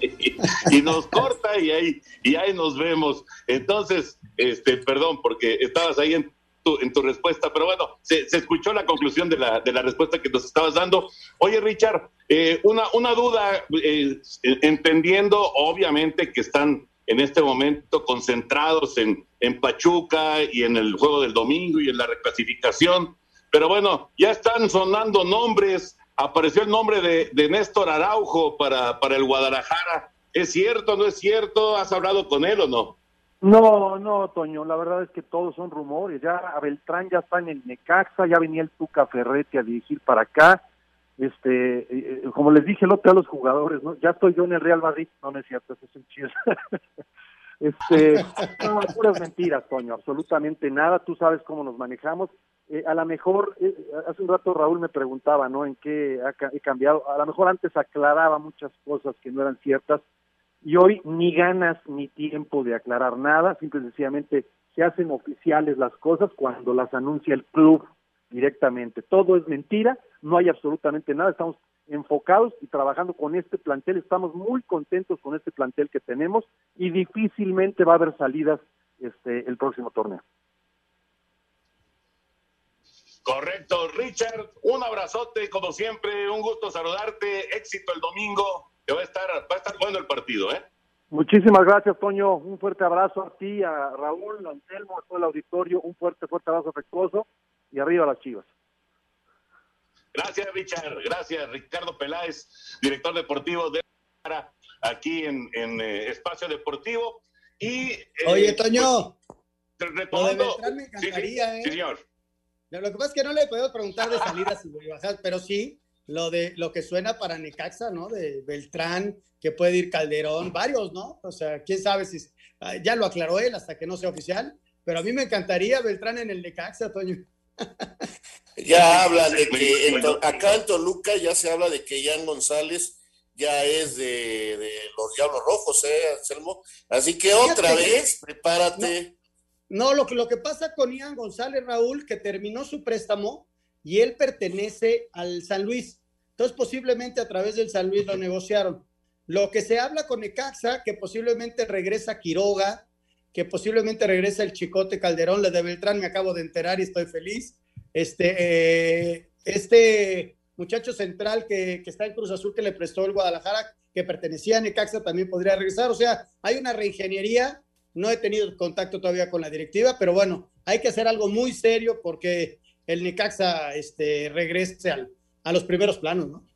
y nos corta y ahí, y ahí nos vemos. Entonces, este, perdón, porque estabas ahí en tu, en tu respuesta, pero bueno, se, escuchó la conclusión de la, de la respuesta que nos estabas dando. Oye, Richard, eh, una, una duda, eh, entendiendo obviamente que están en este momento concentrados en, en Pachuca y en el juego del domingo y en la reclasificación, pero bueno, ya están sonando nombres. Apareció el nombre de, de Néstor Araujo para, para el Guadalajara. ¿Es cierto, no es cierto? ¿Has hablado con él o no? No, no, Toño, la verdad es que todos son rumores. Ya a Beltrán ya está en el Necaxa, ya venía el Tuca Ferretti a dirigir para acá. Este, eh, eh, como les dije el otro a los jugadores, ¿no? Ya estoy yo en el Real Madrid. No, no es cierto, eso es un chiste. este, no, puras mentiras, Toño, absolutamente nada. Tú sabes cómo nos manejamos. Eh, a lo mejor, eh, hace un rato Raúl me preguntaba, ¿no? ¿En qué ha, he cambiado? A lo mejor antes aclaraba muchas cosas que no eran ciertas y hoy ni ganas ni tiempo de aclarar nada, simple y sencillamente se hacen oficiales las cosas cuando las anuncia el club directamente. Todo es mentira, no hay absolutamente nada, estamos enfocados y trabajando con este plantel, estamos muy contentos con este plantel que tenemos y difícilmente va a haber salidas este el próximo torneo. Correcto, Richard, un abrazote, como siempre, un gusto saludarte, éxito el domingo, que va a estar, va a estar bueno el partido, ¿eh? Muchísimas gracias, Toño. Un fuerte abrazo a ti, a Raúl, a Anselmo, a todo el auditorio. Un fuerte, fuerte abrazo afectuoso y arriba las chivas. Gracias, Richard. Gracias, Ricardo Peláez, director deportivo de aquí en, en eh, Espacio Deportivo. Y, eh, Oye, Toño. Pues, lo de retomando. Beltrán me encantaría, sí, ¿eh? sí, señor. Lo que pasa es que no le puedo preguntar de salidas y bajadas, pero sí lo de lo que suena para Necaxa, ¿no? De Beltrán, que puede ir Calderón, varios, ¿no? O sea, quién sabe si ah, ya lo aclaró él hasta que no sea oficial, pero a mí me encantaría Beltrán en el Necaxa, Toño. Ya hablan de que en acá en Toluca ya se habla de que Ian González ya es de, de los Diablos Rojos, ¿eh, Anselmo? Así que otra Fíjate. vez, prepárate. No, lo que, lo que pasa con Ian González, Raúl, que terminó su préstamo y él pertenece al San Luis. Entonces, posiblemente a través del San Luis lo negociaron. Lo que se habla con Necaxa, que posiblemente regresa Quiroga, que posiblemente regresa el Chicote Calderón, la de Beltrán, me acabo de enterar y estoy feliz. Este, eh, este muchacho central que, que está en Cruz Azul que le prestó el Guadalajara, que pertenecía a Necaxa, también podría regresar. O sea, hay una reingeniería. No he tenido contacto todavía con la directiva, pero bueno, hay que hacer algo muy serio porque el Necaxa este, regrese al- a los primeros planos, ¿no?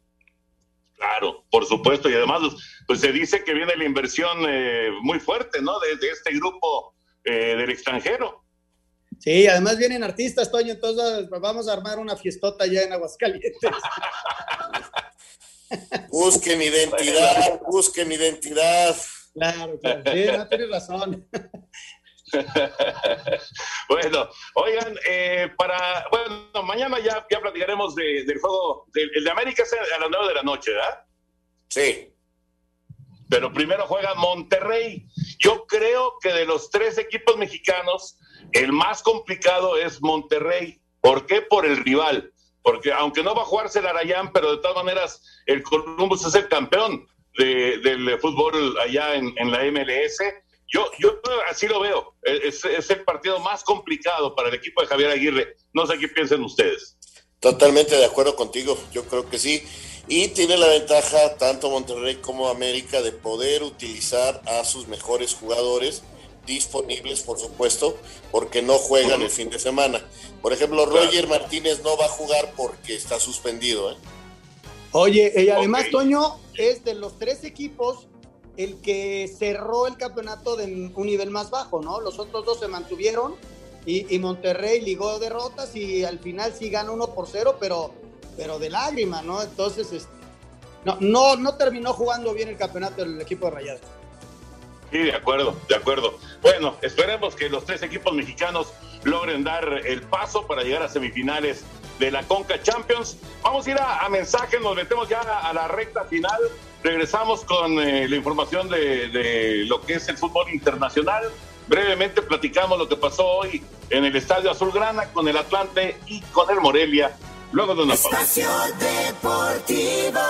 Claro, por supuesto. Y además, pues se dice que viene la inversión eh, muy fuerte, ¿no? De, de este grupo eh, del extranjero. Sí, además vienen artistas, Toño, entonces vamos a armar una fiestota ya en Aguascalientes. Busquen identidad, busquen identidad. Claro, claro. Sí, no, tienes razón. bueno, oigan, eh, para, bueno, mañana ya, ya platicaremos de- del juego, del, el de América es a las 9 de la noche, ¿verdad? Sí. Pero primero juega Monterrey. Yo creo que de los tres equipos mexicanos, el más complicado es Monterrey. ¿Por qué? Por el rival. Porque aunque no va a jugarse el Arayán, pero de todas maneras el Columbus es el campeón de- del fútbol allá en, en la MLS. Yo, yo así lo veo. Es, es el partido más complicado para el equipo de Javier Aguirre. No sé qué piensen ustedes. Totalmente de acuerdo contigo, yo creo que sí. Y tiene la ventaja tanto Monterrey como América de poder utilizar a sus mejores jugadores disponibles, por supuesto, porque no juegan el fin de semana. Por ejemplo, Roger Martínez no va a jugar porque está suspendido. ¿eh? Oye, y además, Toño es de los tres equipos el que cerró el campeonato de un nivel más bajo, ¿no? Los otros dos se mantuvieron y, y Monterrey ligó derrotas y al final sí gana uno por cero, pero, pero de lágrima, ¿no? Entonces, este, no, no, no terminó jugando bien el campeonato del equipo de Rayados. Sí, de acuerdo, de acuerdo. Bueno, esperemos que los tres equipos mexicanos logren dar el paso para llegar a semifinales de la Conca Champions. Vamos a ir a, a mensajes, nos metemos ya a la recta final. Regresamos con eh, la información de, de lo que es el fútbol internacional. Brevemente platicamos lo que pasó hoy en el Estadio Azulgrana con el Atlante y con el Morelia. Luego de una pausa. Deportivo.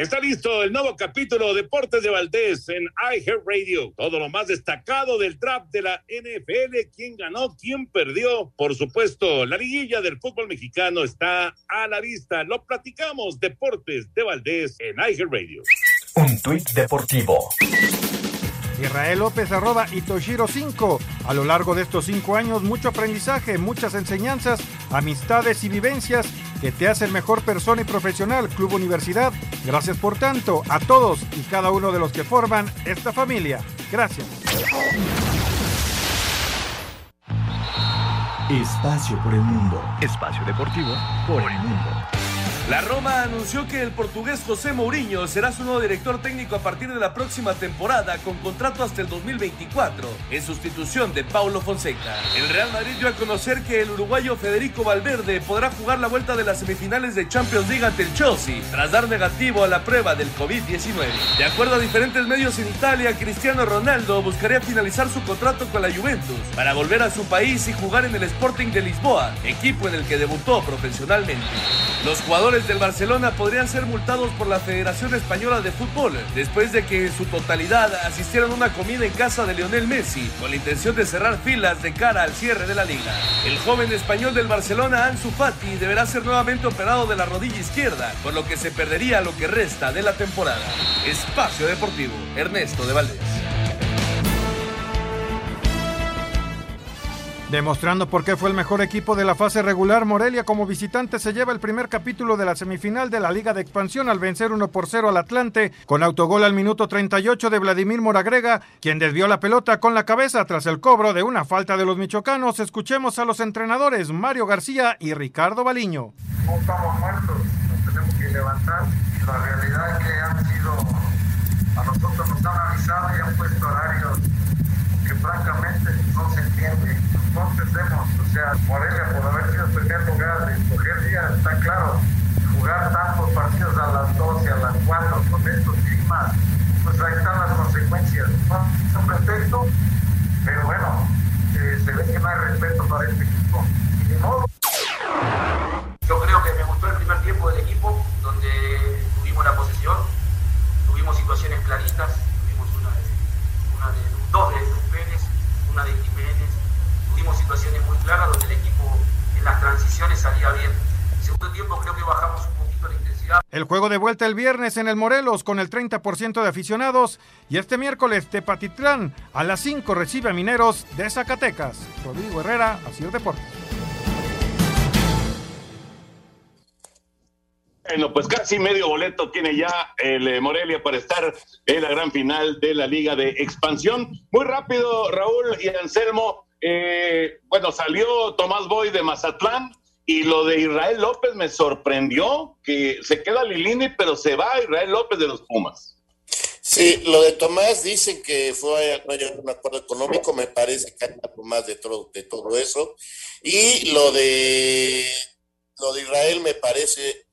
Está listo el nuevo capítulo Deportes de Valdés en iHeartRadio. Todo lo más destacado del draft de la NFL, quién ganó, quién perdió. Por supuesto, la liguilla del fútbol mexicano está a la vista. Lo platicamos Deportes de Valdés en iHeartRadio. Un tuit deportivo. Israel López arroba y Toshiro 5. A lo largo de estos cinco años, mucho aprendizaje, muchas enseñanzas, amistades y vivencias que te hacen mejor persona y profesional. Club Universidad, gracias por tanto a todos y cada uno de los que forman esta familia. Gracias. Espacio por el mundo. Espacio deportivo por el mundo. La Roma anunció que el portugués José Mourinho será su nuevo director técnico a partir de la próxima temporada con contrato hasta el 2024 en sustitución de Paulo Fonseca. El Real Madrid dio a conocer que el uruguayo Federico Valverde podrá jugar la vuelta de las semifinales de Champions League ante el Chelsea tras dar negativo a la prueba del COVID-19. De acuerdo a diferentes medios en Italia, Cristiano Ronaldo buscaría finalizar su contrato con la Juventus para volver a su país y jugar en el Sporting de Lisboa, equipo en el que debutó profesionalmente. Los jugadores del Barcelona podrían ser multados por la Federación Española de Fútbol después de que en su totalidad asistieron a una comida en casa de Lionel Messi con la intención de cerrar filas de cara al cierre de la liga. El joven español del Barcelona, Ansu Fati, deberá ser nuevamente operado de la rodilla izquierda, por lo que se perdería lo que resta de la temporada. Espacio Deportivo, Ernesto de Valdés. Demostrando por qué fue el mejor equipo de la fase regular, Morelia como visitante se lleva el primer capítulo de la semifinal de la Liga de Expansión al vencer 1 por 0 al Atlante, con autogol al minuto 38 de Vladimir Moragrega, quien desvió la pelota con la cabeza tras el cobro de una falta de los michoacanos. Escuchemos a los entrenadores Mario García y Ricardo Baliño. No estamos muertos, nos tenemos que levantar. La realidad es que han sido, a nosotros nos han avisado y han puesto horarios que francamente no se entiende no entendemos, o sea, Morelia por haber sido el primer lugar, escoger día, está claro, jugar tantos partidos a las 12, a las 4, con estos climas, pues ahí están las consecuencias. No son perfectos, pero bueno, eh, se ve que no hay respeto para este equipo. Y de modo. Yo creo que me gustó el primer tiempo del equipo, donde tuvimos la posesión, tuvimos situaciones claritas, tuvimos una de, una de dos de Pérez, una de Jiménez, tuvimos situaciones muy claras donde el equipo en las transiciones salía bien. El segundo tiempo creo que bajamos un poquito la intensidad. El juego de vuelta el viernes en el Morelos con el 30% de aficionados y este miércoles Tepatitlán a las 5 recibe a Mineros de Zacatecas. Rodrigo Herrera, Asir Deportes. Bueno, pues casi medio boleto tiene ya el eh, Morelia para estar en la gran final de la Liga de Expansión. Muy rápido, Raúl y Anselmo. Eh, bueno, salió Tomás Boy de Mazatlán y lo de Israel López me sorprendió que se queda Lilini, pero se va Israel López de los Pumas. Sí, lo de Tomás dicen que fue un acuerdo económico, me parece que hay algo más de todo, de todo eso. Y lo de lo de Israel me parece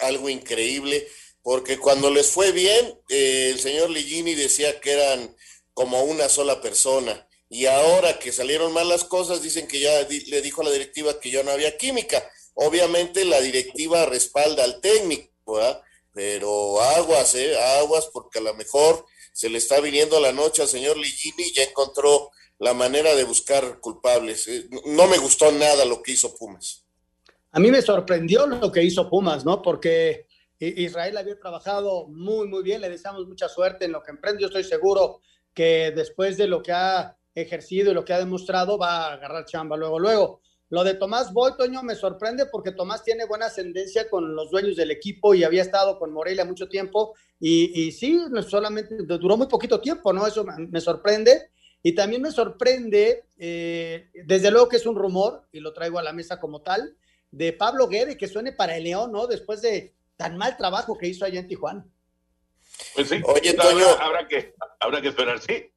algo increíble, porque cuando les fue bien, eh, el señor Ligini decía que eran como una sola persona, y ahora que salieron mal las cosas, dicen que ya le dijo a la directiva que ya no había química. Obviamente la directiva respalda al técnico. Pero aguas, ¿eh? Aguas, porque a lo mejor se le está viniendo la noche al señor Ligini y ya encontró la manera de buscar culpables. Eh, No me gustó nada lo que hizo Pumas. A mí me sorprendió lo que hizo Pumas, ¿no? Porque Israel había trabajado muy, muy bien. Le deseamos mucha suerte en lo que emprende. Yo estoy seguro que después de lo que ha ejercido y lo que ha demostrado, va a agarrar chamba luego, luego. Lo de Tomás Boy, Toño, me sorprende porque Tomás tiene buena ascendencia con los dueños del equipo y había estado con Morelia mucho tiempo. Y, y sí, solamente duró muy poquito tiempo, ¿no? Eso me, me sorprende. Y también me sorprende, eh, desde luego que es un rumor, y lo traigo a la mesa como tal, de Pablo Guede que suene para el León, ¿no? Después de tan mal trabajo que hizo allá en Tijuana. Pues sí, Oye, habrá- Toño. habrá, que, habrá que esperar, sí.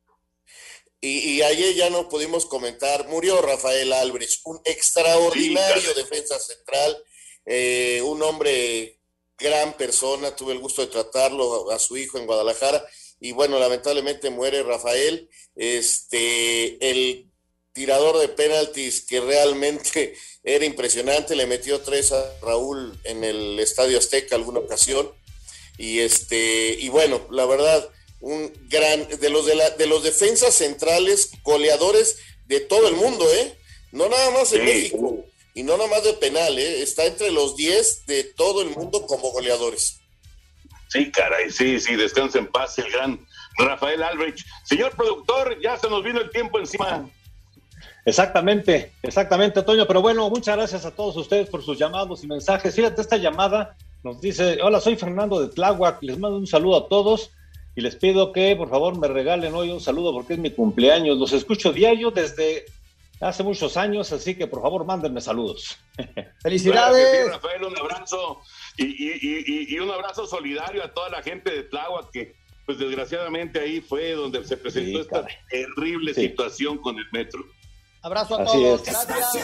Y, y ayer ya no pudimos comentar, murió Rafael Álvarez, un extraordinario Sí, defensa central, eh, un hombre, gran persona, tuve el gusto de tratarlo a su hijo en Guadalajara, y bueno, lamentablemente muere Rafael, este, el tirador de penaltis que realmente era impresionante, le metió tres a Raúl en el Estadio Azteca alguna ocasión, y este, y bueno, la verdad, un gran, de los de, la, de los defensas centrales, goleadores de todo el mundo, ¿eh? No nada más en Sí. México, y no nada más de penal, ¿eh? Está entre los 10 de todo el mundo como goleadores. Sí, caray, sí, sí, descansa en paz el gran Rafael Albrecht. Señor productor, ya se nos vino el tiempo encima. Exactamente, exactamente, Toño. Pero bueno, muchas gracias a todos ustedes por sus llamados y mensajes. Fíjate, esta llamada nos dice, hola, soy Fernando de Tláhuac, les mando un saludo a todos y les pido que por favor me regalen hoy un saludo porque es mi cumpleaños. Los escucho diario desde hace muchos años, así que por favor mándenme saludos. Claro que sí, Rafael, un abrazo y, y- y- y un abrazo solidario a toda la gente de Tláhuac que, pues desgraciadamente ahí fue donde se presentó esta terrible Sí. situación con el metro. Abrazo a Así todos. es. Gracias.